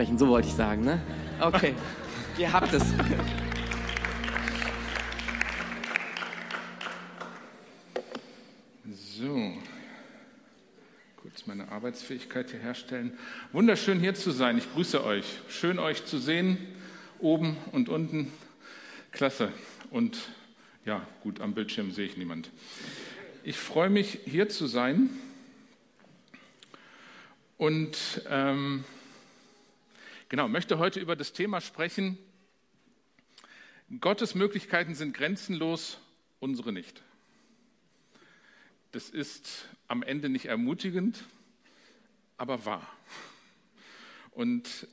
So wollte ich sagen, ne? Okay, ihr habt es. So, kurz meine Arbeitsfähigkeit hier herstellen. Wunderschön hier zu sein. Ich grüße euch. Schön euch zu sehen, oben und unten. Klasse. Und ja, gut, am Bildschirm sehe ich niemand. Ich freue mich, hier zu sein. Und ähm, genau, möchte heute über das Thema sprechen. Gottes Möglichkeiten sind grenzenlos, unsere nicht. Das ist am Ende nicht ermutigend, aber wahr. Und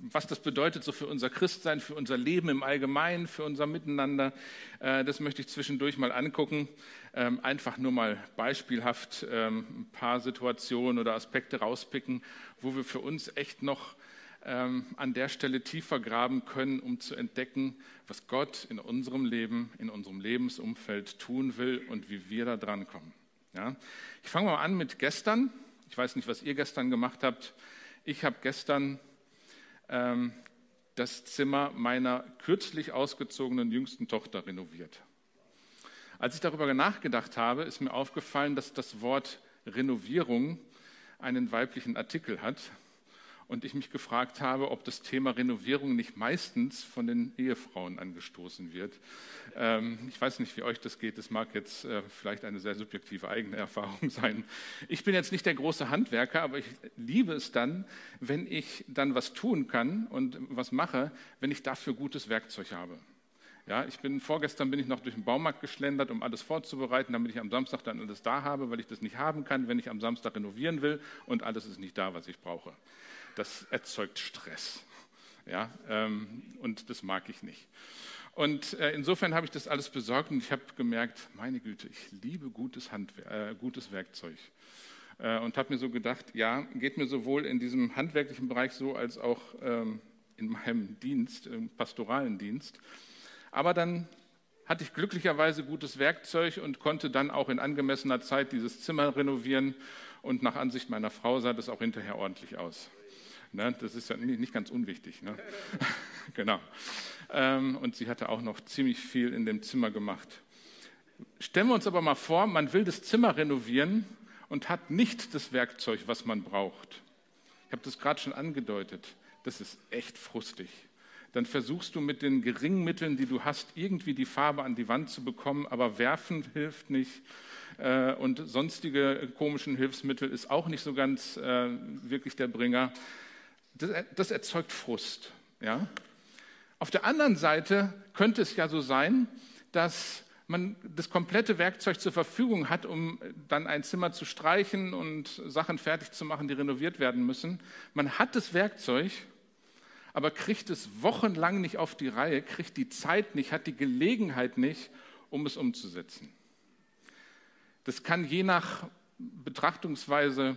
was das bedeutet so für unser Christsein, für unser Leben im Allgemeinen, für unser Miteinander, äh, das möchte ich zwischendurch mal angucken. Ähm, einfach nur mal beispielhaft ähm, ein paar Situationen oder Aspekte rauspicken, wo wir für uns echt noch ähm, an der Stelle tiefer graben können, um zu entdecken, was Gott in unserem Leben, in unserem Lebensumfeld tun will und wie wir da dran kommen. Ja? Ich fange mal an mit gestern. Ich weiß nicht, was ihr gestern gemacht habt. Ich habe gestern ähm, das Zimmer meiner kürzlich ausgezogenen jüngsten Tochter renoviert. Als ich darüber nachgedacht habe, ist mir aufgefallen, dass das Wort Renovierung einen weiblichen Artikel hat und ich mich gefragt habe, ob das Thema Renovierung nicht meistens von den Ehefrauen angestoßen wird. Ähm, ich weiß nicht, wie euch das geht. Das mag jetzt äh, vielleicht eine sehr subjektive eigene Erfahrung sein. Ich bin jetzt nicht der große Handwerker, aber ich liebe es dann, wenn ich dann was tun kann und was mache, wenn ich dafür gutes Werkzeug habe. Ja, ich bin vorgestern bin ich noch durch den Baumarkt geschlendert, um alles vorzubereiten, damit ich am Samstag dann alles da habe, weil ich das nicht haben kann, wenn ich am Samstag renovieren will und alles ist nicht da, was ich brauche das erzeugt Stress. Ja, ähm, und das mag ich nicht. Und äh, insofern habe ich das alles besorgt und ich habe gemerkt, meine Güte, ich liebe gutes, Handwer äh, gutes Werkzeug. Äh, und habe mir so gedacht, ja, geht mir sowohl in diesem handwerklichen Bereich so als auch ähm, in meinem Dienst, im pastoralen Dienst. Aber dann hatte ich glücklicherweise gutes Werkzeug und konnte dann auch in angemessener Zeit dieses Zimmer renovieren. Und nach Ansicht meiner Frau sah das auch hinterher ordentlich aus. Ne? Das ist ja nicht ganz unwichtig. Ne? genau. Ähm, und sie hatte auch noch ziemlich viel in dem Zimmer gemacht. Stellen wir uns aber mal vor, man will das Zimmer renovieren und hat nicht das Werkzeug, was man braucht. Ich habe das gerade schon angedeutet. Das ist echt frustig. Dann versuchst du mit den geringen Mitteln, die du hast, irgendwie die Farbe an die Wand zu bekommen, aber werfen hilft nicht äh, und sonstige komischen Hilfsmittel ist auch nicht so ganz äh, wirklich der Bringer das, das erzeugt Frust. Ja? Auf der anderen Seite könnte es ja so sein, dass man das komplette Werkzeug zur Verfügung hat, um dann ein Zimmer zu streichen und Sachen fertig zu machen, die renoviert werden müssen. Man hat das Werkzeug, aber kriegt es wochenlang nicht auf die Reihe, kriegt die Zeit nicht, hat die Gelegenheit nicht, um es umzusetzen. Das kann je nach Betrachtungsweise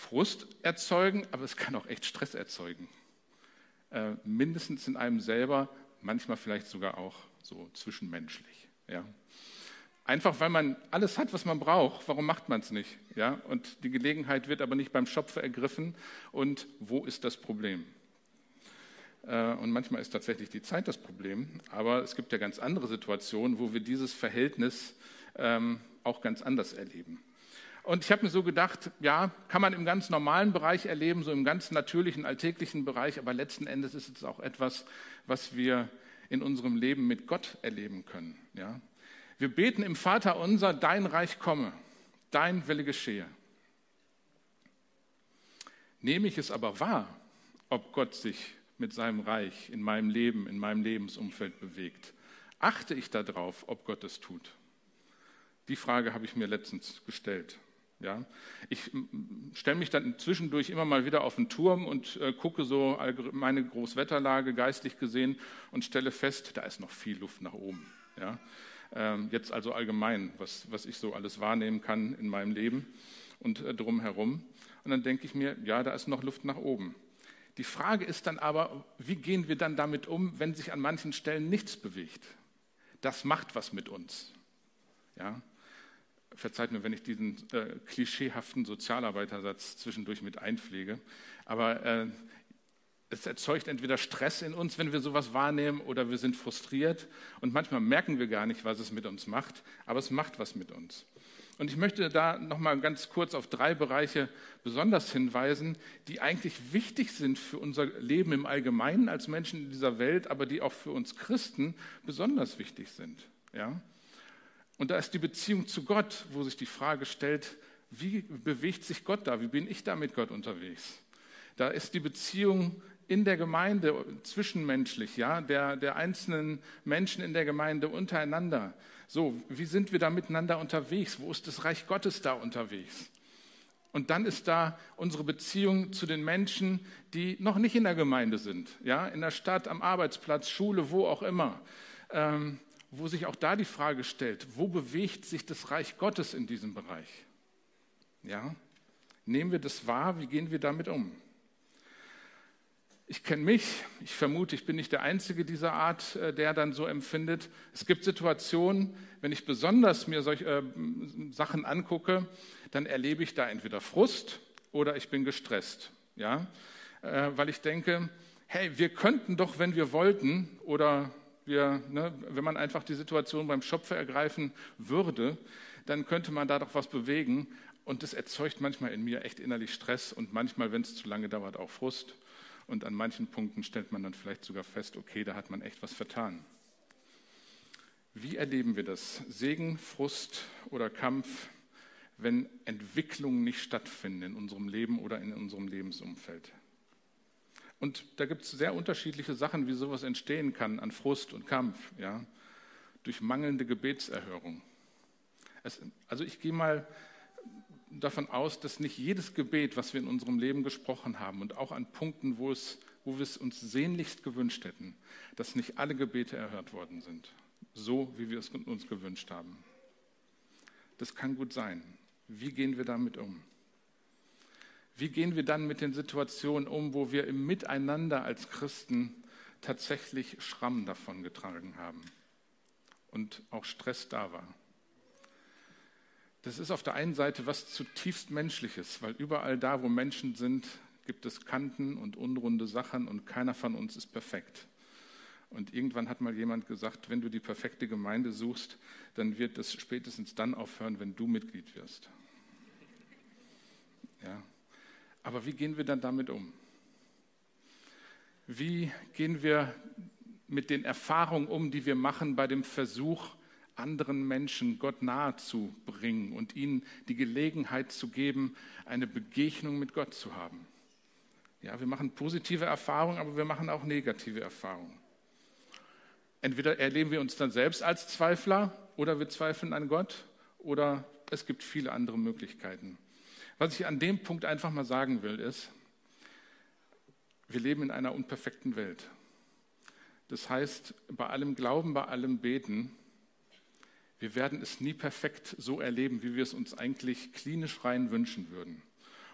Frust erzeugen, aber es kann auch echt Stress erzeugen. Äh, mindestens in einem selber, manchmal vielleicht sogar auch so zwischenmenschlich. Ja. Einfach weil man alles hat, was man braucht, warum macht man es nicht? Ja? Und die Gelegenheit wird aber nicht beim Schopfe ergriffen. Und wo ist das Problem? Äh, und manchmal ist tatsächlich die Zeit das Problem, aber es gibt ja ganz andere Situationen, wo wir dieses Verhältnis ähm, auch ganz anders erleben. Und ich habe mir so gedacht, ja, kann man im ganz normalen Bereich erleben, so im ganz natürlichen, alltäglichen Bereich, aber letzten Endes ist es auch etwas, was wir in unserem Leben mit Gott erleben können. Ja? Wir beten im Vater unser, dein Reich komme, dein Wille geschehe. Nehme ich es aber wahr, ob Gott sich mit seinem Reich in meinem Leben, in meinem Lebensumfeld bewegt? Achte ich darauf, ob Gott es tut? Die Frage habe ich mir letztens gestellt. Ja, ich stelle mich dann zwischendurch immer mal wieder auf den Turm und äh, gucke so meine Großwetterlage geistlich gesehen und stelle fest, da ist noch viel Luft nach oben. Ja, ähm, jetzt also allgemein, was, was ich so alles wahrnehmen kann in meinem Leben und äh, drumherum. Und dann denke ich mir, ja, da ist noch Luft nach oben. Die Frage ist dann aber, wie gehen wir dann damit um, wenn sich an manchen Stellen nichts bewegt? Das macht was mit uns. Ja, verzeiht mir, wenn ich diesen äh, klischeehaften Sozialarbeitersatz zwischendurch mit einpflege, aber äh, es erzeugt entweder Stress in uns, wenn wir sowas wahrnehmen, oder wir sind frustriert und manchmal merken wir gar nicht, was es mit uns macht, aber es macht was mit uns. Und ich möchte da noch mal ganz kurz auf drei Bereiche besonders hinweisen, die eigentlich wichtig sind für unser Leben im Allgemeinen als Menschen in dieser Welt, aber die auch für uns Christen besonders wichtig sind. Ja? Und da ist die Beziehung zu Gott, wo sich die Frage stellt, wie bewegt sich Gott da? Wie bin ich da mit Gott unterwegs? Da ist die Beziehung in der Gemeinde zwischenmenschlich, ja, der, der einzelnen Menschen in der Gemeinde untereinander. So, wie sind wir da miteinander unterwegs? Wo ist das Reich Gottes da unterwegs? Und dann ist da unsere Beziehung zu den Menschen, die noch nicht in der Gemeinde sind, ja, in der Stadt, am Arbeitsplatz, Schule, wo auch immer, ähm, wo sich auch da die Frage stellt, wo bewegt sich das Reich Gottes in diesem Bereich? Ja, nehmen wir das wahr? Wie gehen wir damit um? Ich kenne mich, ich vermute, ich bin nicht der Einzige dieser Art, äh, der dann so empfindet. Es gibt Situationen, wenn ich besonders mir solche äh, Sachen angucke, dann erlebe ich da entweder Frust oder ich bin gestresst. Ja? Äh, weil ich denke, hey, wir könnten doch, wenn wir wollten, oder wir, ne, wenn man einfach die Situation beim Schopfe ergreifen würde, dann könnte man da doch was bewegen. Und das erzeugt manchmal in mir echt innerlich Stress und manchmal, wenn es zu lange dauert, auch Frust. Und an manchen Punkten stellt man dann vielleicht sogar fest, okay, da hat man echt was vertan. Wie erleben wir das? Segen, Frust oder Kampf, wenn Entwicklungen nicht stattfinden in unserem Leben oder in unserem Lebensumfeld? Und da gibt es sehr unterschiedliche Sachen, wie sowas entstehen kann an Frust und Kampf. Ja? Durch mangelnde Gebetserhörung. Es, also ich gehe mal davon aus, dass nicht jedes Gebet, was wir in unserem Leben gesprochen haben und auch an Punkten, wo, es, wo wir es uns sehnlichst gewünscht hätten, dass nicht alle Gebete erhört worden sind, so wie wir es uns gewünscht haben. Das kann gut sein. Wie gehen wir damit um? Wie gehen wir dann mit den Situationen um, wo wir im Miteinander als Christen tatsächlich Schramm davon getragen haben und auch Stress da war? Das ist auf der einen Seite was zutiefst Menschliches, weil überall da, wo Menschen sind, gibt es Kanten und unrunde Sachen und keiner von uns ist perfekt. Und irgendwann hat mal jemand gesagt, wenn du die perfekte Gemeinde suchst, dann wird es spätestens dann aufhören, wenn du Mitglied wirst. Ja. Aber wie gehen wir dann damit um? Wie gehen wir mit den Erfahrungen um, die wir machen bei dem Versuch, anderen Menschen Gott nahe zu bringen und ihnen die Gelegenheit zu geben, eine Begegnung mit Gott zu haben. Ja, wir machen positive Erfahrungen, aber wir machen auch negative Erfahrungen. Entweder erleben wir uns dann selbst als Zweifler oder wir zweifeln an Gott oder es gibt viele andere Möglichkeiten. Was ich an dem Punkt einfach mal sagen will, ist, wir leben in einer unperfekten Welt. Das heißt, bei allem Glauben, bei allem Beten wir werden es nie perfekt so erleben, wie wir es uns eigentlich klinisch rein wünschen würden.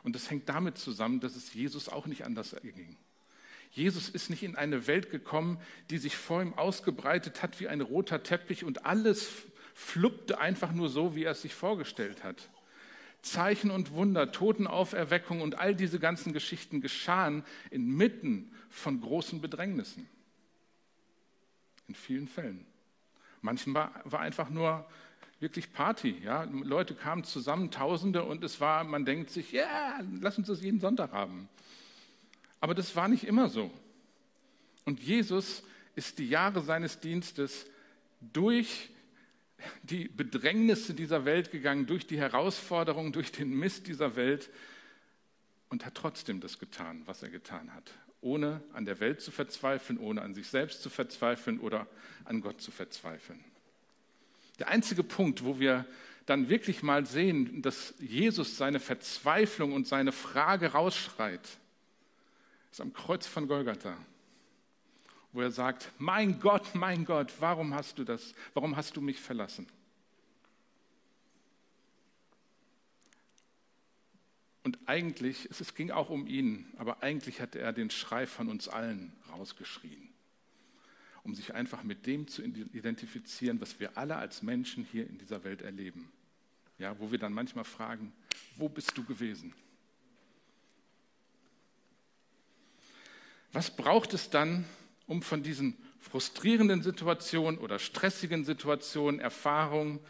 Und das hängt damit zusammen, dass es Jesus auch nicht anders ging. Jesus ist nicht in eine Welt gekommen, die sich vor ihm ausgebreitet hat wie ein roter Teppich und alles fluppte einfach nur so, wie er es sich vorgestellt hat. Zeichen und Wunder, Totenauferweckung und all diese ganzen Geschichten geschahen inmitten von großen Bedrängnissen. In vielen Fällen. Manchmal war einfach nur wirklich Party. Ja? Leute kamen zusammen, Tausende, und es war, man denkt sich, ja, yeah, lass uns das jeden Sonntag haben. Aber das war nicht immer so. Und Jesus ist die Jahre seines Dienstes durch die Bedrängnisse dieser Welt gegangen, durch die Herausforderungen, durch den Mist dieser Welt und hat trotzdem das getan, was er getan hat ohne an der Welt zu verzweifeln, ohne an sich selbst zu verzweifeln oder an Gott zu verzweifeln. Der einzige Punkt, wo wir dann wirklich mal sehen, dass Jesus seine Verzweiflung und seine Frage rausschreit, ist am Kreuz von Golgatha, wo er sagt, mein Gott, mein Gott, warum hast du das, warum hast du mich verlassen? Und eigentlich, es ging auch um ihn, aber eigentlich hatte er den Schrei von uns allen rausgeschrien, um sich einfach mit dem zu identifizieren, was wir alle als Menschen hier in dieser Welt erleben. Ja, wo wir dann manchmal fragen, wo bist du gewesen? Was braucht es dann, um von diesen frustrierenden Situationen oder stressigen Situationen, Erfahrungen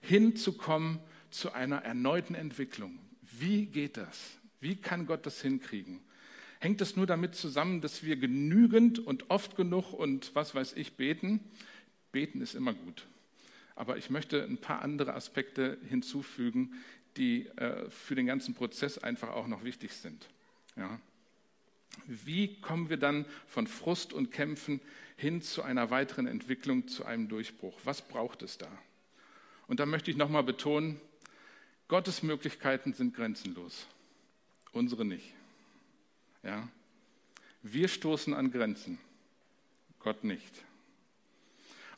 hinzukommen zu einer erneuten Entwicklung? Wie geht das? Wie kann Gott das hinkriegen? Hängt es nur damit zusammen, dass wir genügend und oft genug und was weiß ich beten? Beten ist immer gut. Aber ich möchte ein paar andere Aspekte hinzufügen, die äh, für den ganzen Prozess einfach auch noch wichtig sind. Ja. Wie kommen wir dann von Frust und Kämpfen hin zu einer weiteren Entwicklung, zu einem Durchbruch? Was braucht es da? Und da möchte ich nochmal betonen, Gottes Möglichkeiten sind grenzenlos, unsere nicht. Ja? Wir stoßen an Grenzen, Gott nicht.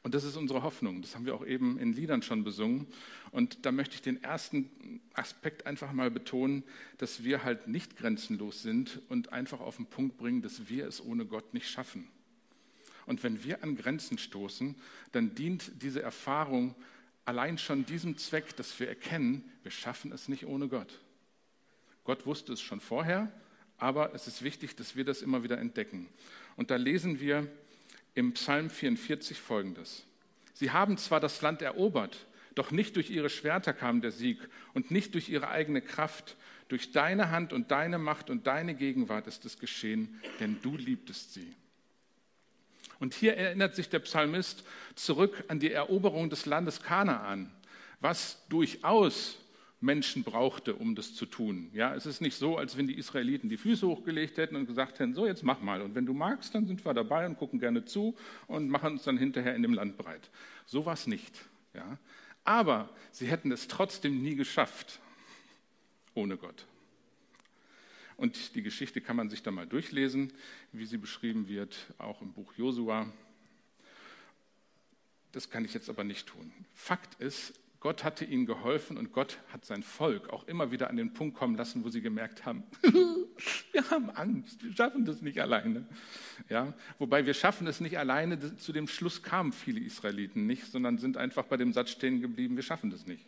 Und das ist unsere Hoffnung. Das haben wir auch eben in Liedern schon besungen. Und da möchte ich den ersten Aspekt einfach mal betonen, dass wir halt nicht grenzenlos sind und einfach auf den Punkt bringen, dass wir es ohne Gott nicht schaffen. Und wenn wir an Grenzen stoßen, dann dient diese Erfahrung allein schon diesem Zweck, dass wir erkennen, wir schaffen es nicht ohne Gott. Gott wusste es schon vorher, aber es ist wichtig, dass wir das immer wieder entdecken. Und da lesen wir im Psalm 44 folgendes. Sie haben zwar das Land erobert, doch nicht durch ihre Schwerter kam der Sieg und nicht durch ihre eigene Kraft. Durch deine Hand und deine Macht und deine Gegenwart ist es geschehen, denn du liebtest sie. Und hier erinnert sich der Psalmist zurück an die Eroberung des Landes Kanaan, was durchaus Menschen brauchte, um das zu tun. Ja, es ist nicht so, als wenn die Israeliten die Füße hochgelegt hätten und gesagt hätten, so jetzt mach mal. Und wenn du magst, dann sind wir dabei und gucken gerne zu und machen uns dann hinterher in dem Land breit. So war es nicht. Ja. Aber sie hätten es trotzdem nie geschafft ohne Gott. Und die Geschichte kann man sich da mal durchlesen, wie sie beschrieben wird, auch im Buch Josua. Das kann ich jetzt aber nicht tun. Fakt ist, Gott hatte ihnen geholfen und Gott hat sein Volk auch immer wieder an den Punkt kommen lassen, wo sie gemerkt haben, wir haben Angst, wir schaffen das nicht alleine. Ja, wobei wir schaffen es nicht alleine, zu dem Schluss kamen viele Israeliten nicht, sondern sind einfach bei dem Satz stehen geblieben, wir schaffen das nicht.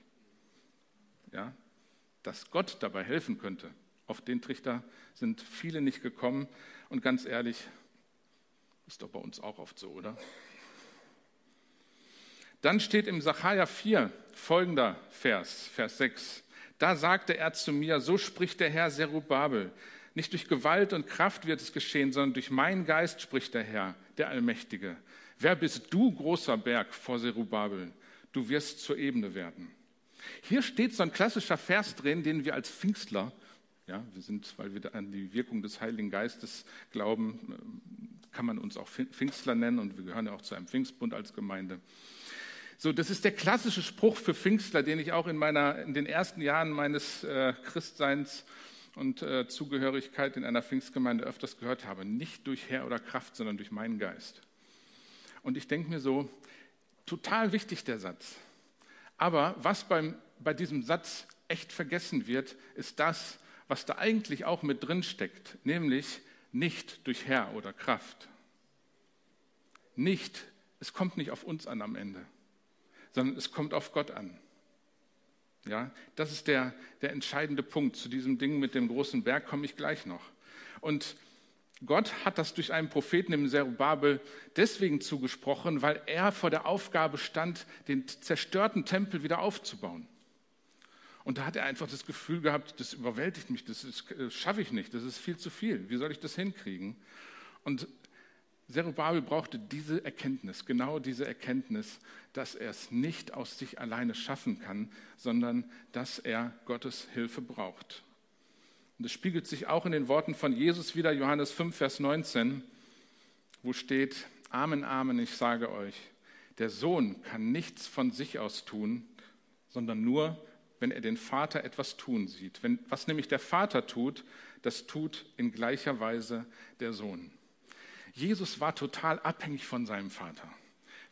Ja, dass Gott dabei helfen könnte, auf den Trichter sind viele nicht gekommen und ganz ehrlich, ist doch bei uns auch oft so, oder? Dann steht im Sacharja 4 folgender Vers, Vers 6. Da sagte er zu mir, so spricht der Herr Zerubabel. Nicht durch Gewalt und Kraft wird es geschehen, sondern durch meinen Geist spricht der Herr, der Allmächtige. Wer bist du, großer Berg, vor Zerubabel? Du wirst zur Ebene werden. Hier steht so ein klassischer Vers drin, den wir als Pfingstler, ja, wir sind, weil wir an die Wirkung des Heiligen Geistes glauben, kann man uns auch Pfingstler nennen und wir gehören ja auch zu einem Pfingstbund als Gemeinde. So, das ist der klassische Spruch für Pfingstler, den ich auch in, meiner, in den ersten Jahren meines äh, Christseins und äh, Zugehörigkeit in einer Pfingstgemeinde öfters gehört habe. Nicht durch Herr oder Kraft, sondern durch meinen Geist. Und ich denke mir so, total wichtig der Satz. Aber was beim, bei diesem Satz echt vergessen wird, ist das, was da eigentlich auch mit drin steckt, nämlich nicht durch Herr oder Kraft. Nicht, es kommt nicht auf uns an am Ende sondern es kommt auf Gott an. Ja, das ist der, der entscheidende Punkt. Zu diesem Ding mit dem großen Berg komme ich gleich noch. Und Gott hat das durch einen Propheten im Zerubabel deswegen zugesprochen, weil er vor der Aufgabe stand, den zerstörten Tempel wieder aufzubauen. Und da hat er einfach das Gefühl gehabt, das überwältigt mich, das, das schaffe ich nicht, das ist viel zu viel. Wie soll ich das hinkriegen? Und Zerubabel brauchte diese Erkenntnis, genau diese Erkenntnis, dass er es nicht aus sich alleine schaffen kann, sondern dass er Gottes Hilfe braucht. Und das spiegelt sich auch in den Worten von Jesus wieder, Johannes 5, Vers 19, wo steht, Amen, Amen, ich sage euch, der Sohn kann nichts von sich aus tun, sondern nur, wenn er den Vater etwas tun sieht. Wenn, was nämlich der Vater tut, das tut in gleicher Weise der Sohn. Jesus war total abhängig von seinem Vater.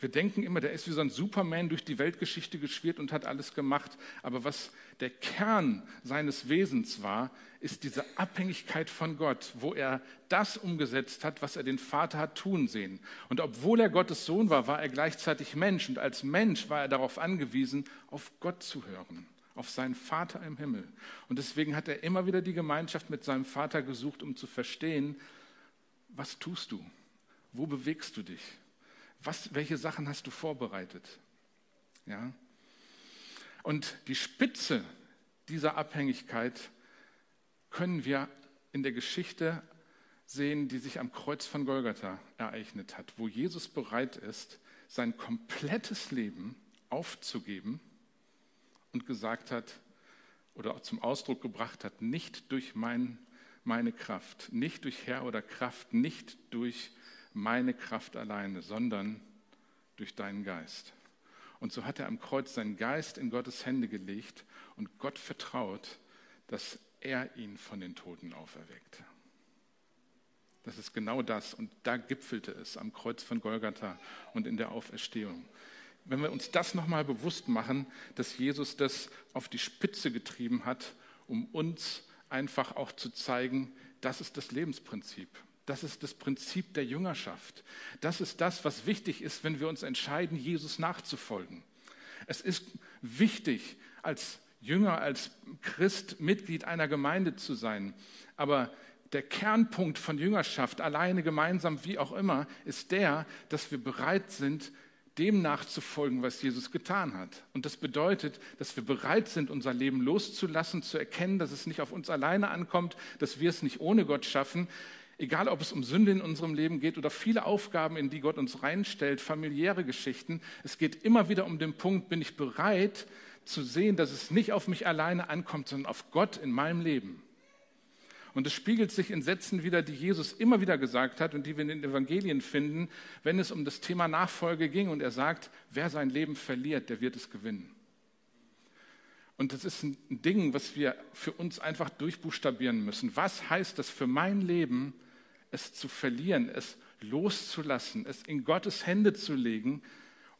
Wir denken immer, der ist wie so ein Superman durch die Weltgeschichte geschwirrt und hat alles gemacht. Aber was der Kern seines Wesens war, ist diese Abhängigkeit von Gott, wo er das umgesetzt hat, was er den Vater hat tun sehen. Und obwohl er Gottes Sohn war, war er gleichzeitig Mensch. Und als Mensch war er darauf angewiesen, auf Gott zu hören, auf seinen Vater im Himmel. Und deswegen hat er immer wieder die Gemeinschaft mit seinem Vater gesucht, um zu verstehen, was tust du? Wo bewegst du dich? Was, welche Sachen hast du vorbereitet? Ja? Und die Spitze dieser Abhängigkeit können wir in der Geschichte sehen, die sich am Kreuz von Golgatha ereignet hat, wo Jesus bereit ist, sein komplettes Leben aufzugeben und gesagt hat oder zum Ausdruck gebracht hat, nicht durch mein, meine Kraft, nicht durch Herr oder Kraft, nicht durch meine Kraft alleine, sondern durch deinen Geist. Und so hat er am Kreuz seinen Geist in Gottes Hände gelegt und Gott vertraut, dass er ihn von den Toten auferweckt. Das ist genau das. Und da gipfelte es am Kreuz von Golgatha und in der Auferstehung. Wenn wir uns das nochmal bewusst machen, dass Jesus das auf die Spitze getrieben hat, um uns einfach auch zu zeigen, das ist das Lebensprinzip. Das ist das Prinzip der Jüngerschaft. Das ist das, was wichtig ist, wenn wir uns entscheiden, Jesus nachzufolgen. Es ist wichtig, als Jünger, als Christ, Mitglied einer Gemeinde zu sein. Aber der Kernpunkt von Jüngerschaft, alleine, gemeinsam, wie auch immer, ist der, dass wir bereit sind, dem nachzufolgen, was Jesus getan hat. Und das bedeutet, dass wir bereit sind, unser Leben loszulassen, zu erkennen, dass es nicht auf uns alleine ankommt, dass wir es nicht ohne Gott schaffen. Egal, ob es um Sünde in unserem Leben geht oder viele Aufgaben, in die Gott uns reinstellt, familiäre Geschichten. Es geht immer wieder um den Punkt, bin ich bereit zu sehen, dass es nicht auf mich alleine ankommt, sondern auf Gott in meinem Leben. Und es spiegelt sich in Sätzen wieder, die Jesus immer wieder gesagt hat und die wir in den Evangelien finden, wenn es um das Thema Nachfolge ging. Und er sagt, wer sein Leben verliert, der wird es gewinnen. Und das ist ein Ding, was wir für uns einfach durchbuchstabieren müssen. Was heißt das für mein Leben, es zu verlieren, es loszulassen, es in Gottes Hände zu legen,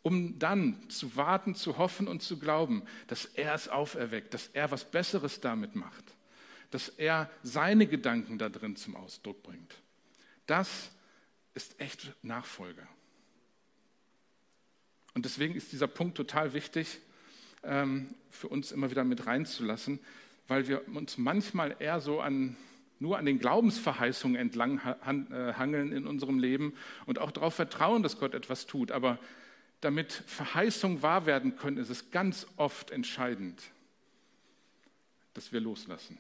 um dann zu warten, zu hoffen und zu glauben, dass er es auferweckt, dass er was Besseres damit macht dass er seine Gedanken da drin zum Ausdruck bringt. Das ist echt Nachfolge. Und deswegen ist dieser Punkt total wichtig ähm, für uns immer wieder mit reinzulassen, weil wir uns manchmal eher so an, nur an den Glaubensverheißungen entlang äh, hangeln in unserem Leben und auch darauf vertrauen, dass Gott etwas tut. Aber damit Verheißungen wahr werden können, ist es ganz oft entscheidend, dass wir loslassen.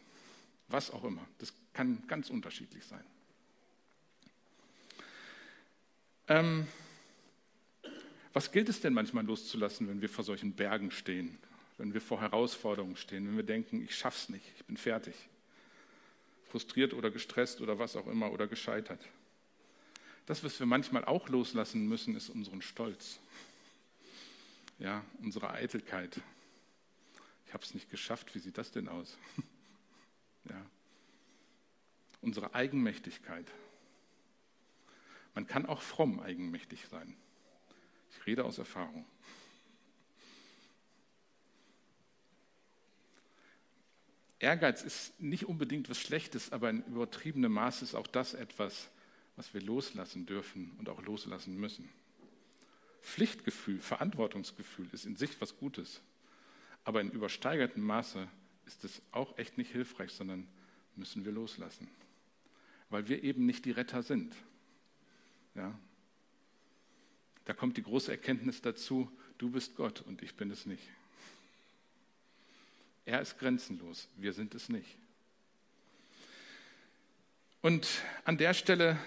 Was auch immer. Das kann ganz unterschiedlich sein. Ähm, was gilt es denn manchmal loszulassen, wenn wir vor solchen Bergen stehen, wenn wir vor Herausforderungen stehen, wenn wir denken, ich schaff's nicht, ich bin fertig, frustriert oder gestresst oder was auch immer oder gescheitert? Das, was wir manchmal auch loslassen müssen, ist unseren Stolz, ja, unsere Eitelkeit. Ich habe es nicht geschafft. Wie sieht das denn aus? Ja. Unsere Eigenmächtigkeit. Man kann auch fromm eigenmächtig sein. Ich rede aus Erfahrung. Ehrgeiz ist nicht unbedingt was Schlechtes, aber in übertriebenem Maß ist auch das etwas, was wir loslassen dürfen und auch loslassen müssen. Pflichtgefühl, Verantwortungsgefühl ist in sich was Gutes, aber in übersteigertem Maße ist es auch echt nicht hilfreich, sondern müssen wir loslassen, weil wir eben nicht die Retter sind. Ja? Da kommt die große Erkenntnis dazu, du bist Gott und ich bin es nicht. Er ist grenzenlos, wir sind es nicht. Und an der Stelle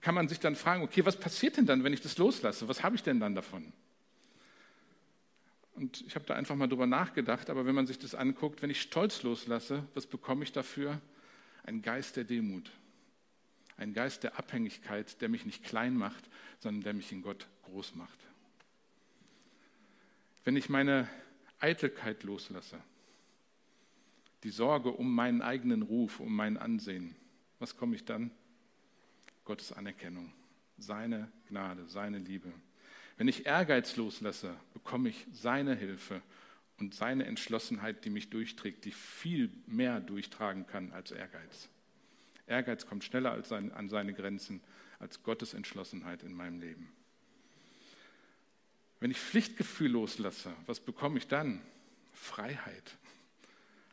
kann man sich dann fragen, okay, was passiert denn dann, wenn ich das loslasse? Was habe ich denn dann davon? Und ich habe da einfach mal drüber nachgedacht, aber wenn man sich das anguckt, wenn ich Stolz loslasse, was bekomme ich dafür? Ein Geist der Demut. Ein Geist der Abhängigkeit, der mich nicht klein macht, sondern der mich in Gott groß macht. Wenn ich meine Eitelkeit loslasse, die Sorge um meinen eigenen Ruf, um mein Ansehen, was komme ich dann? Gottes Anerkennung, seine Gnade, seine Liebe. Wenn ich Ehrgeiz loslasse, bekomme ich seine Hilfe und seine Entschlossenheit, die mich durchträgt, die viel mehr durchtragen kann als Ehrgeiz. Ehrgeiz kommt schneller an seine Grenzen als Gottes Entschlossenheit in meinem Leben. Wenn ich Pflichtgefühl loslasse, was bekomme ich dann? Freiheit.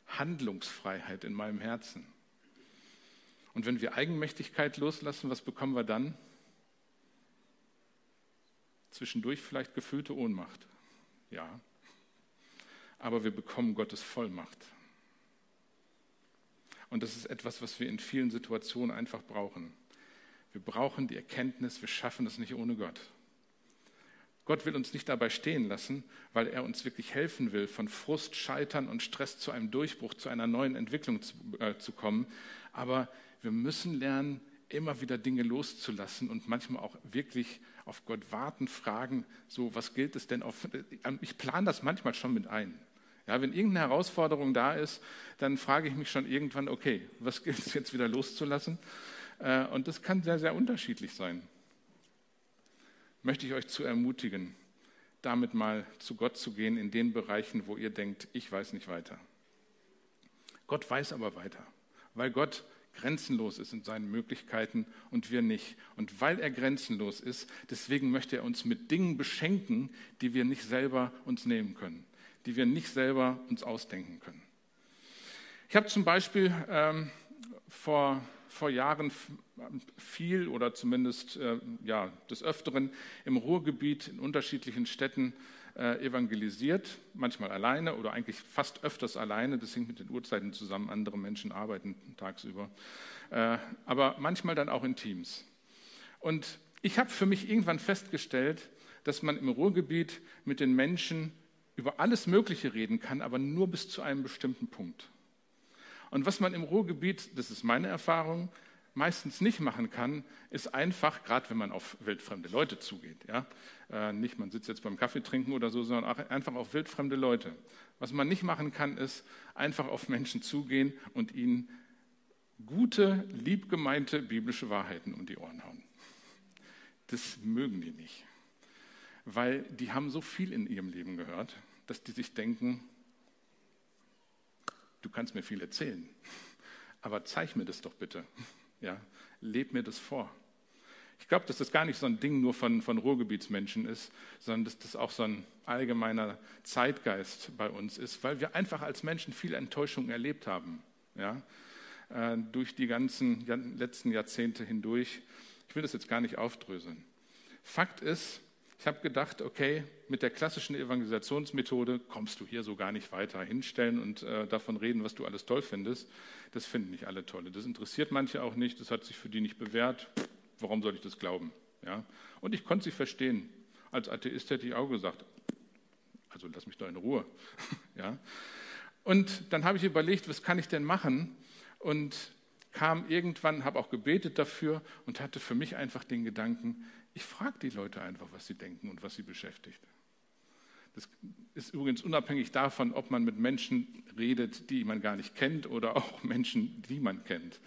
Handlungsfreiheit in meinem Herzen. Und wenn wir Eigenmächtigkeit loslassen, was bekommen wir dann? Zwischendurch vielleicht gefühlte Ohnmacht. Ja. Aber wir bekommen Gottes Vollmacht. Und das ist etwas, was wir in vielen Situationen einfach brauchen. Wir brauchen die Erkenntnis, wir schaffen es nicht ohne Gott. Gott will uns nicht dabei stehen lassen, weil er uns wirklich helfen will, von Frust, Scheitern und Stress zu einem Durchbruch, zu einer neuen Entwicklung zu, äh, zu kommen. Aber wir müssen lernen, immer wieder Dinge loszulassen und manchmal auch wirklich auf Gott warten, fragen, so, was gilt es denn auf, ich plane das manchmal schon mit ein. Ja, wenn irgendeine Herausforderung da ist, dann frage ich mich schon irgendwann, okay, was gilt es jetzt wieder loszulassen? Äh, und das kann sehr, sehr unterschiedlich sein. Möchte ich euch zu ermutigen, damit mal zu Gott zu gehen in den Bereichen, wo ihr denkt, ich weiß nicht weiter. Gott weiß aber weiter, weil Gott grenzenlos ist in seinen Möglichkeiten und wir nicht. Und weil er grenzenlos ist, deswegen möchte er uns mit Dingen beschenken, die wir nicht selber uns nehmen können, die wir nicht selber uns ausdenken können. Ich habe zum Beispiel ähm, vor, vor Jahren viel oder zumindest äh, ja, des Öfteren im Ruhrgebiet in unterschiedlichen Städten äh, evangelisiert, manchmal alleine oder eigentlich fast öfters alleine. Das hängt mit den Uhrzeiten zusammen. Andere Menschen arbeiten tagsüber. Äh, aber manchmal dann auch in Teams. Und ich habe für mich irgendwann festgestellt, dass man im Ruhrgebiet mit den Menschen über alles Mögliche reden kann, aber nur bis zu einem bestimmten Punkt. Und was man im Ruhrgebiet, das ist meine Erfahrung, meistens nicht machen kann, ist einfach, gerade wenn man auf wildfremde Leute zugeht, ja, äh, nicht man sitzt jetzt beim Kaffee trinken oder so, sondern einfach auf wildfremde Leute. Was man nicht machen kann, ist einfach auf Menschen zugehen und ihnen gute, liebgemeinte biblische Wahrheiten um die Ohren hauen. Das mögen die nicht, weil die haben so viel in ihrem Leben gehört, dass die sich denken, du kannst mir viel erzählen, aber zeig mir das doch bitte. Ja, leb mir das vor. Ich glaube, dass das gar nicht so ein Ding nur von, von Ruhrgebietsmenschen ist, sondern dass das auch so ein allgemeiner Zeitgeist bei uns ist, weil wir einfach als Menschen viel Enttäuschung erlebt haben, ja, äh, durch die ganzen letzten Jahrzehnte hindurch. Ich will das jetzt gar nicht aufdröseln. Fakt ist, ich habe gedacht, okay, mit der klassischen Evangelisationsmethode kommst du hier so gar nicht weiter. Hinstellen und äh, davon reden, was du alles toll findest, das finden nicht alle toll. Das interessiert manche auch nicht, das hat sich für die nicht bewährt. Warum soll ich das glauben? Ja? Und ich konnte sie verstehen. Als Atheist hätte ich auch gesagt, also lass mich doch in Ruhe. ja? Und dann habe ich überlegt, was kann ich denn machen? Und kam irgendwann, habe auch gebetet dafür und hatte für mich einfach den Gedanken, ich frage die Leute einfach, was sie denken und was sie beschäftigt. Das ist übrigens unabhängig davon, ob man mit Menschen redet, die man gar nicht kennt oder auch Menschen, die man kennt.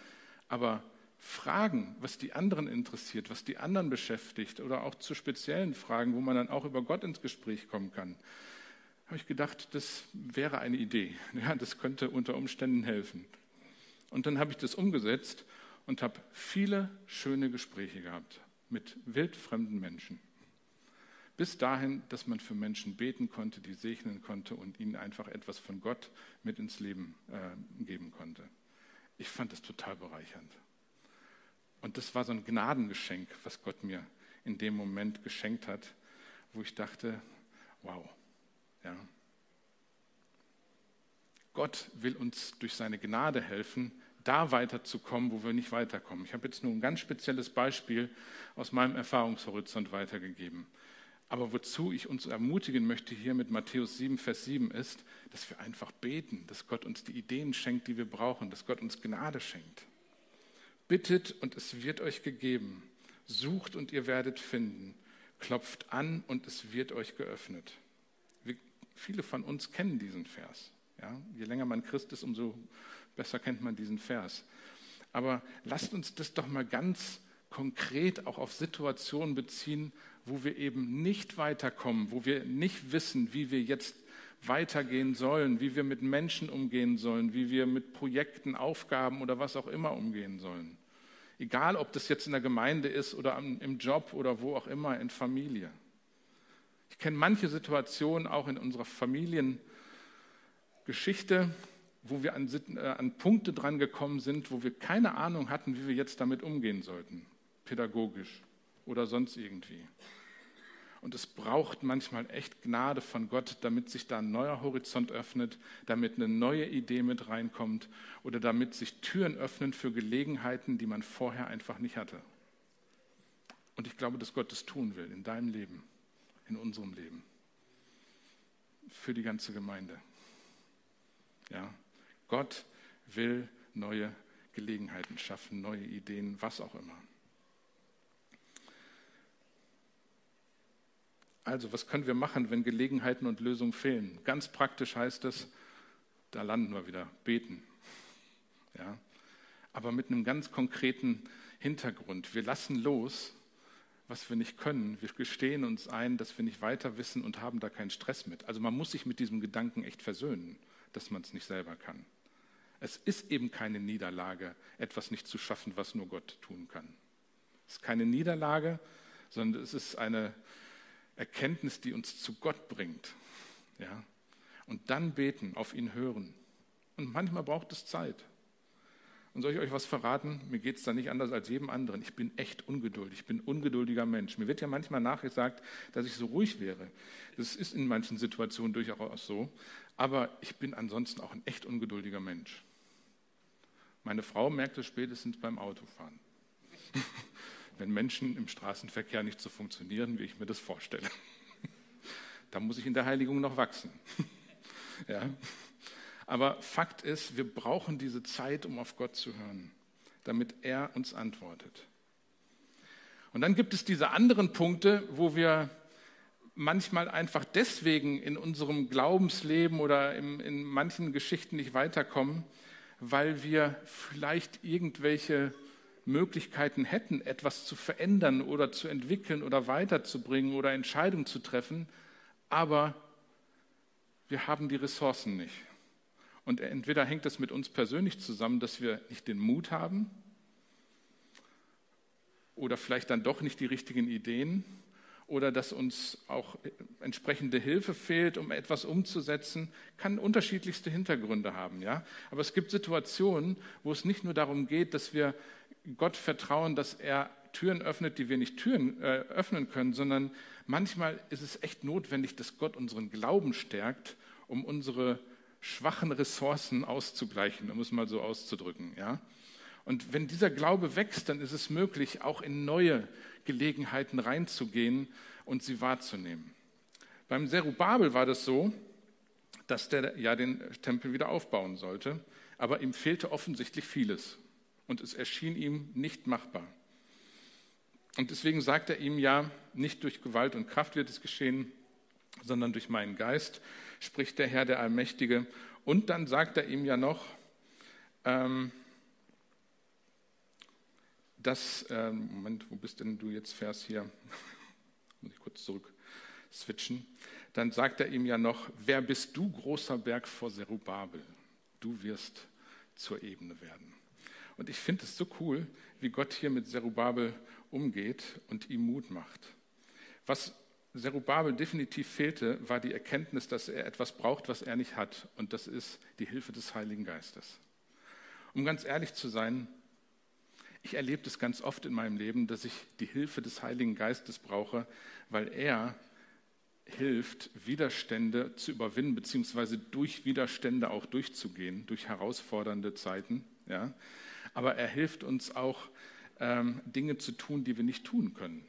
Aber fragen, was die anderen interessiert, was die anderen beschäftigt oder auch zu speziellen Fragen, wo man dann auch über Gott ins Gespräch kommen kann, habe ich gedacht, das wäre eine Idee. Ja, das könnte unter Umständen helfen. Und dann habe ich das umgesetzt und habe viele schöne Gespräche gehabt mit wildfremden Menschen. Bis dahin, dass man für Menschen beten konnte, die segnen konnte und ihnen einfach etwas von Gott mit ins Leben äh, geben konnte. Ich fand das total bereichernd. Und das war so ein Gnadengeschenk, was Gott mir in dem Moment geschenkt hat, wo ich dachte, wow, ja. Gott will uns durch seine Gnade helfen, da weiterzukommen, wo wir nicht weiterkommen. Ich habe jetzt nur ein ganz spezielles Beispiel aus meinem Erfahrungshorizont weitergegeben. Aber wozu ich uns ermutigen möchte hier mit Matthäus 7, Vers 7 ist, dass wir einfach beten, dass Gott uns die Ideen schenkt, die wir brauchen, dass Gott uns Gnade schenkt. Bittet und es wird euch gegeben. Sucht und ihr werdet finden. Klopft an und es wird euch geöffnet. Wir, viele von uns kennen diesen Vers. Ja? Je länger man Christ ist, umso besser kennt man diesen Vers. Aber lasst uns das doch mal ganz konkret auch auf Situationen beziehen, wo wir eben nicht weiterkommen, wo wir nicht wissen, wie wir jetzt weitergehen sollen, wie wir mit Menschen umgehen sollen, wie wir mit Projekten, Aufgaben oder was auch immer umgehen sollen. Egal, ob das jetzt in der Gemeinde ist oder im Job oder wo auch immer, in Familie. Ich kenne manche Situationen auch in unserer Familiengeschichte, wo wir an, äh, an Punkte dran gekommen sind, wo wir keine Ahnung hatten, wie wir jetzt damit umgehen sollten, pädagogisch oder sonst irgendwie. Und es braucht manchmal echt Gnade von Gott, damit sich da ein neuer Horizont öffnet, damit eine neue Idee mit reinkommt oder damit sich Türen öffnen für Gelegenheiten, die man vorher einfach nicht hatte. Und ich glaube, dass Gott das tun will in deinem Leben, in unserem Leben, für die ganze Gemeinde. Ja, Gott will neue Gelegenheiten schaffen, neue Ideen, was auch immer. Also, was können wir machen, wenn Gelegenheiten und Lösungen fehlen? Ganz praktisch heißt es, da landen wir wieder, beten. Ja? Aber mit einem ganz konkreten Hintergrund. Wir lassen los, was wir nicht können. Wir gestehen uns ein, dass wir nicht weiter wissen und haben da keinen Stress mit. Also man muss sich mit diesem Gedanken echt versöhnen, dass man es nicht selber kann. Es ist eben keine Niederlage, etwas nicht zu schaffen, was nur Gott tun kann. Es ist keine Niederlage, sondern es ist eine Erkenntnis, die uns zu Gott bringt. Ja? Und dann beten, auf ihn hören. Und manchmal braucht es Zeit. Und soll ich euch was verraten? Mir geht es da nicht anders als jedem anderen. Ich bin echt ungeduldig. Ich bin ungeduldiger Mensch. Mir wird ja manchmal nachgesagt, dass ich so ruhig wäre. Das ist in manchen Situationen durchaus so. Aber ich bin ansonsten auch ein echt ungeduldiger Mensch. Meine Frau merkt es spätestens beim Autofahren wenn Menschen im Straßenverkehr nicht so funktionieren, wie ich mir das vorstelle. da muss ich in der Heiligung noch wachsen. ja. Aber Fakt ist, wir brauchen diese Zeit, um auf Gott zu hören, damit er uns antwortet. Und dann gibt es diese anderen Punkte, wo wir manchmal einfach deswegen in unserem Glaubensleben oder in, in manchen Geschichten nicht weiterkommen, weil wir vielleicht irgendwelche Möglichkeiten hätten, etwas zu verändern oder zu entwickeln oder weiterzubringen oder Entscheidungen zu treffen, aber wir haben die Ressourcen nicht. Und entweder hängt es mit uns persönlich zusammen, dass wir nicht den Mut haben oder vielleicht dann doch nicht die richtigen Ideen oder dass uns auch entsprechende Hilfe fehlt, um etwas umzusetzen, kann unterschiedlichste Hintergründe haben. Ja? Aber es gibt Situationen, wo es nicht nur darum geht, dass wir Gott vertrauen, dass er Türen öffnet, die wir nicht Türen äh, öffnen können, sondern manchmal ist es echt notwendig, dass Gott unseren Glauben stärkt, um unsere schwachen Ressourcen auszugleichen, um es mal so auszudrücken. Ja? Und wenn dieser Glaube wächst, dann ist es möglich, auch in neue Gelegenheiten reinzugehen und sie wahrzunehmen. Beim Zerubabel war das so, dass der ja den Tempel wieder aufbauen sollte, aber ihm fehlte offensichtlich vieles und es erschien ihm nicht machbar. Und deswegen sagt er ihm ja, nicht durch Gewalt und Kraft wird es geschehen, sondern durch meinen Geist, spricht der Herr, der Allmächtige. Und dann sagt er ihm ja noch, ähm, dass, äh, Moment, wo bist denn du jetzt, Vers hier? Muss ich kurz zurück switchen. Dann sagt er ihm ja noch, wer bist du, großer Berg vor Zerubabel? Du wirst zur Ebene werden. Und ich finde es so cool, wie Gott hier mit Zerubabel umgeht und ihm Mut macht. Was Zerubabel definitiv fehlte, war die Erkenntnis, dass er etwas braucht, was er nicht hat. Und das ist die Hilfe des Heiligen Geistes. Um ganz ehrlich zu sein, ich erlebe das ganz oft in meinem Leben, dass ich die Hilfe des Heiligen Geistes brauche, weil er hilft, Widerstände zu überwinden, beziehungsweise durch Widerstände auch durchzugehen, durch herausfordernde Zeiten. Ja? aber er hilft uns auch, ähm, Dinge zu tun, die wir nicht tun können.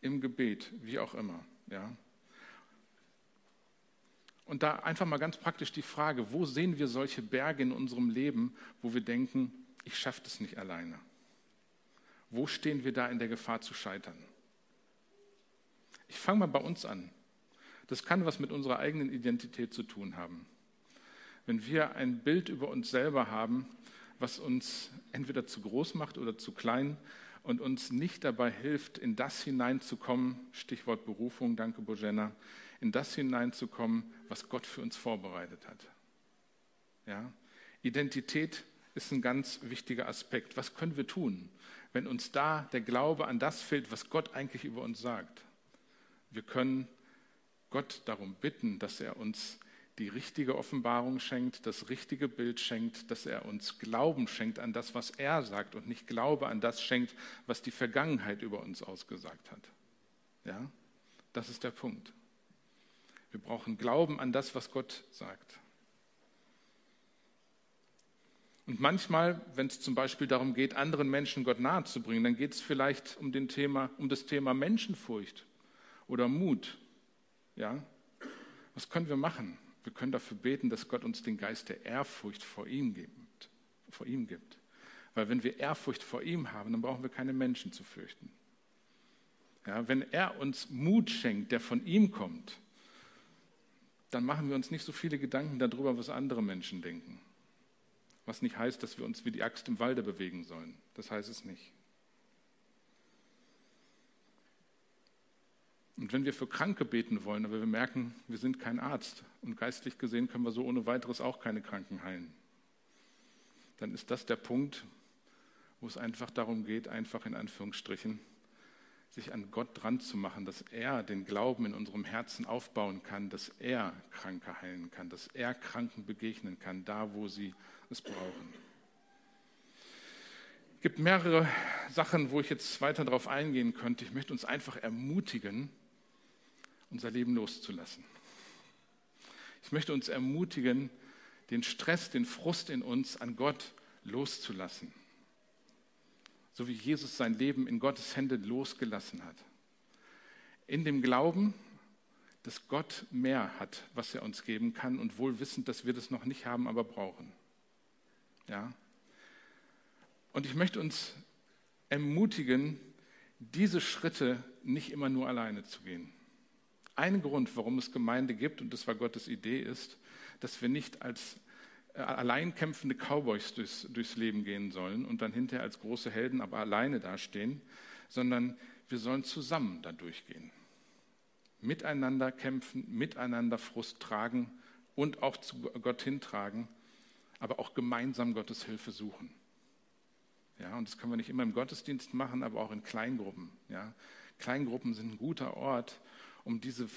Im Gebet, wie auch immer. Ja. Und da einfach mal ganz praktisch die Frage, wo sehen wir solche Berge in unserem Leben, wo wir denken, ich schaffe das nicht alleine? Wo stehen wir da in der Gefahr zu scheitern? Ich fange mal bei uns an. Das kann was mit unserer eigenen Identität zu tun haben. Wenn wir ein Bild über uns selber haben, was uns entweder zu groß macht oder zu klein und uns nicht dabei hilft, in das hineinzukommen, Stichwort Berufung, danke Bojena, in das hineinzukommen, was Gott für uns vorbereitet hat. Ja? Identität ist ein ganz wichtiger Aspekt. Was können wir tun, wenn uns da der Glaube an das fehlt, was Gott eigentlich über uns sagt? Wir können Gott darum bitten, dass er uns die richtige Offenbarung schenkt, das richtige Bild schenkt, dass er uns Glauben schenkt an das, was er sagt und nicht Glaube an das schenkt, was die Vergangenheit über uns ausgesagt hat. Ja, das ist der Punkt. Wir brauchen Glauben an das, was Gott sagt. Und manchmal, wenn es zum Beispiel darum geht, anderen Menschen Gott nahe zu bringen, dann geht es vielleicht um, den Thema, um das Thema Menschenfurcht oder Mut. Ja? Was können wir machen? Wir können dafür beten, dass Gott uns den Geist der Ehrfurcht vor ihm gibt. Vor ihm gibt. Weil wenn wir Ehrfurcht vor ihm haben, dann brauchen wir keine Menschen zu fürchten. Ja, wenn er uns Mut schenkt, der von ihm kommt, dann machen wir uns nicht so viele Gedanken darüber, was andere Menschen denken. Was nicht heißt, dass wir uns wie die Axt im Walde bewegen sollen. Das heißt es nicht. Und wenn wir für Kranke beten wollen, aber wir merken, wir sind kein Arzt und geistlich gesehen können wir so ohne weiteres auch keine Kranken heilen, dann ist das der Punkt, wo es einfach darum geht, einfach in Anführungsstrichen, sich an Gott dran zu machen, dass er den Glauben in unserem Herzen aufbauen kann, dass er Kranke heilen kann, dass er Kranken begegnen kann, da wo sie es brauchen. Es gibt mehrere Sachen, wo ich jetzt weiter darauf eingehen könnte. Ich möchte uns einfach ermutigen, unser Leben loszulassen. Ich möchte uns ermutigen, den Stress, den Frust in uns an Gott loszulassen. So wie Jesus sein Leben in Gottes Hände losgelassen hat. In dem Glauben, dass Gott mehr hat, was er uns geben kann und wohl wissend, dass wir das noch nicht haben, aber brauchen. Ja? Und ich möchte uns ermutigen, diese Schritte nicht immer nur alleine zu gehen. Ein Grund, warum es Gemeinde gibt, und das war Gottes Idee, ist, dass wir nicht als äh, allein kämpfende Cowboys durchs, durchs Leben gehen sollen und dann hinterher als große Helden aber alleine dastehen, sondern wir sollen zusammen da durchgehen. Miteinander kämpfen, miteinander Frust tragen und auch zu Gott hintragen, aber auch gemeinsam Gottes Hilfe suchen. Ja, und das können wir nicht immer im Gottesdienst machen, aber auch in Kleingruppen. Ja. Kleingruppen sind ein guter Ort, um diese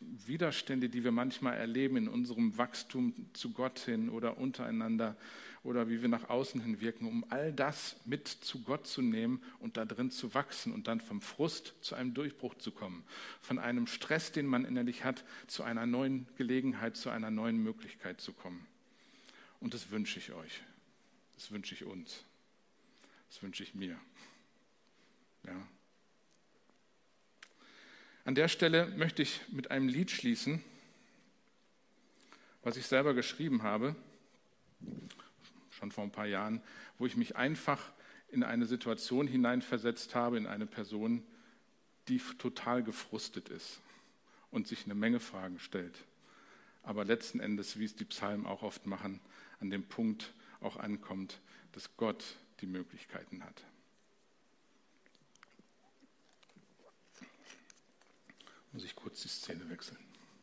Widerstände, die wir manchmal erleben in unserem Wachstum zu Gott hin oder untereinander oder wie wir nach außen hin wirken, um all das mit zu Gott zu nehmen und da drin zu wachsen und dann vom Frust zu einem Durchbruch zu kommen, von einem Stress, den man innerlich hat, zu einer neuen Gelegenheit, zu einer neuen Möglichkeit zu kommen. Und das wünsche ich euch. Das wünsche ich uns. Das wünsche ich mir. Ja. An der Stelle möchte ich mit einem Lied schließen, was ich selber geschrieben habe, schon vor ein paar Jahren, wo ich mich einfach in eine Situation hineinversetzt habe, in eine Person, die total gefrustet ist und sich eine Menge Fragen stellt. Aber letzten Endes, wie es die Psalmen auch oft machen, an dem Punkt auch ankommt, dass Gott die Möglichkeiten hat. muss ich kurz die Szene wechseln.